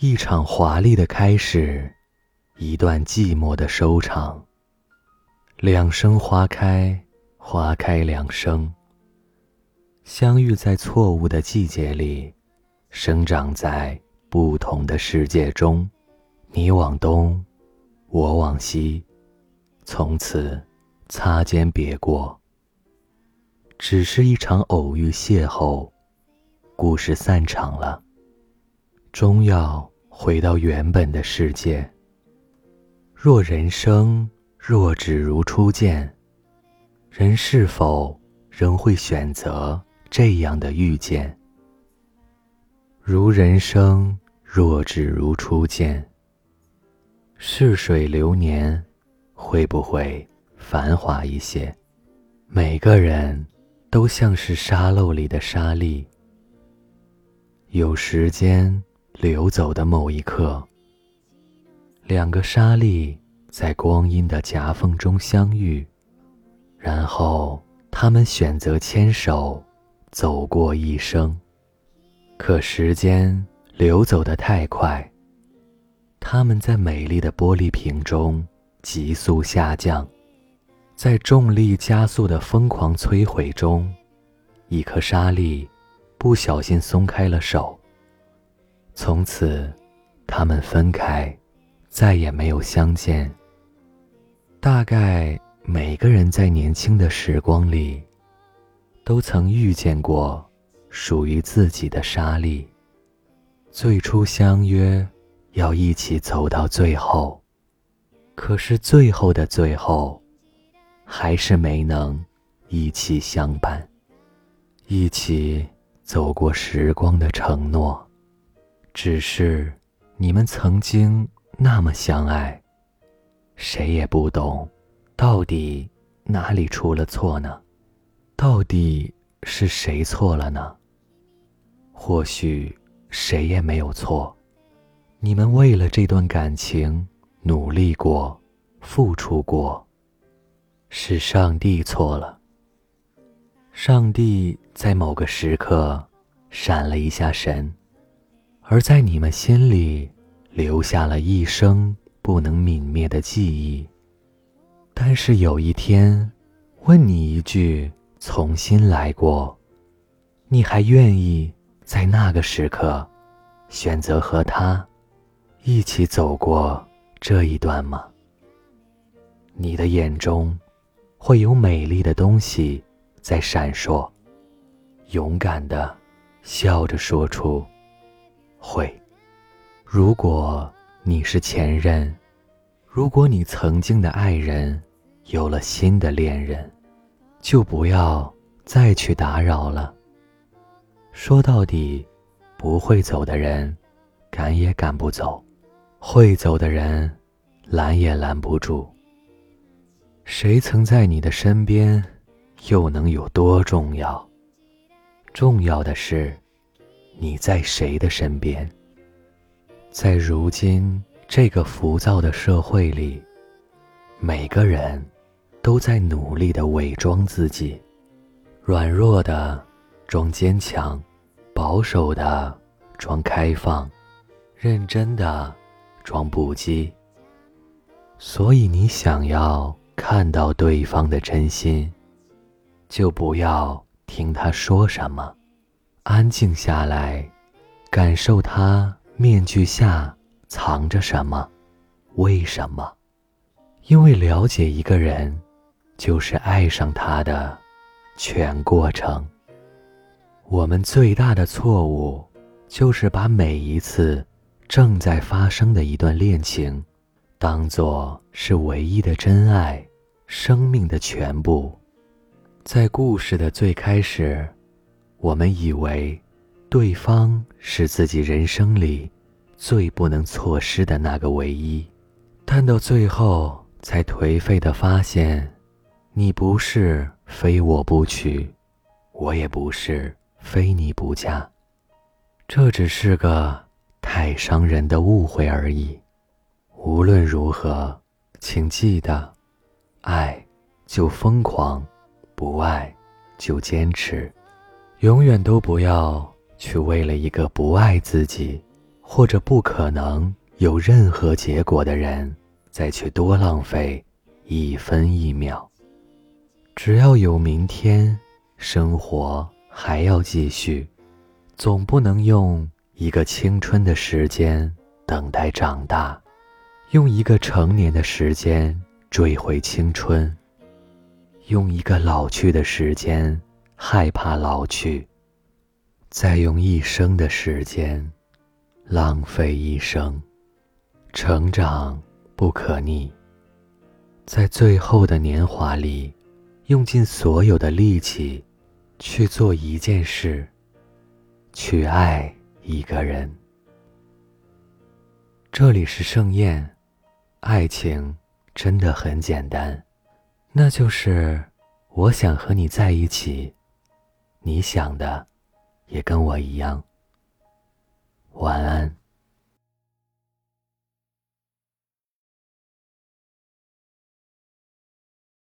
一场华丽的开始，一段寂寞的收场。两生花开，花开两生。相遇在错误的季节里，生长在不同的世界中。你往东，我往西，从此擦肩别过。只是一场偶遇邂逅，故事散场了。终要回到原本的世界。若人生若只如初见，人是否仍会选择这样的遇见？如人生若只如初见，逝水流年会不会繁华一些？每个人都像是沙漏里的沙粒，有时间。流走的某一刻，两个沙粒在光阴的夹缝中相遇，然后他们选择牵手走过一生。可时间流走的太快，他们在美丽的玻璃瓶中急速下降，在重力加速的疯狂摧毁中，一颗沙粒不小心松开了手。从此，他们分开，再也没有相见。大概每个人在年轻的时光里，都曾遇见过属于自己的沙粒。最初相约要一起走到最后，可是最后的最后，还是没能一起相伴，一起走过时光的承诺。只是，你们曾经那么相爱，谁也不懂，到底哪里出了错呢？到底是谁错了呢？或许谁也没有错，你们为了这段感情努力过，付出过，是上帝错了。上帝在某个时刻闪了一下神。而在你们心里留下了一生不能泯灭的记忆。但是有一天，问你一句：重新来过，你还愿意在那个时刻选择和他一起走过这一段吗？你的眼中会有美丽的东西在闪烁，勇敢的笑着说出。会，如果你是前任，如果你曾经的爱人有了新的恋人，就不要再去打扰了。说到底，不会走的人，赶也赶不走；会走的人，拦也拦不住。谁曾在你的身边，又能有多重要？重要的是。你在谁的身边？在如今这个浮躁的社会里，每个人都在努力的伪装自己，软弱的装坚强，保守的装开放，认真的装不羁。所以，你想要看到对方的真心，就不要听他说什么。安静下来，感受他面具下藏着什么，为什么？因为了解一个人，就是爱上他的全过程。我们最大的错误，就是把每一次正在发生的一段恋情，当做是唯一的真爱，生命的全部。在故事的最开始。我们以为，对方是自己人生里最不能错失的那个唯一，但到最后才颓废的发现，你不是非我不娶，我也不是非你不嫁，这只是个太伤人的误会而已。无论如何，请记得，爱就疯狂，不爱就坚持。永远都不要去为了一个不爱自己，或者不可能有任何结果的人，再去多浪费一分一秒。只要有明天，生活还要继续，总不能用一个青春的时间等待长大，用一个成年的时间追回青春，用一个老去的时间害怕老去，再用一生的时间浪费一生。成长不可逆，在最后的年华里。用尽所有的力气，去做一件事，去爱一个人。这里是盛宴，爱情真的很简单，那就是我想和你在一起，你想的也跟我一样。晚安。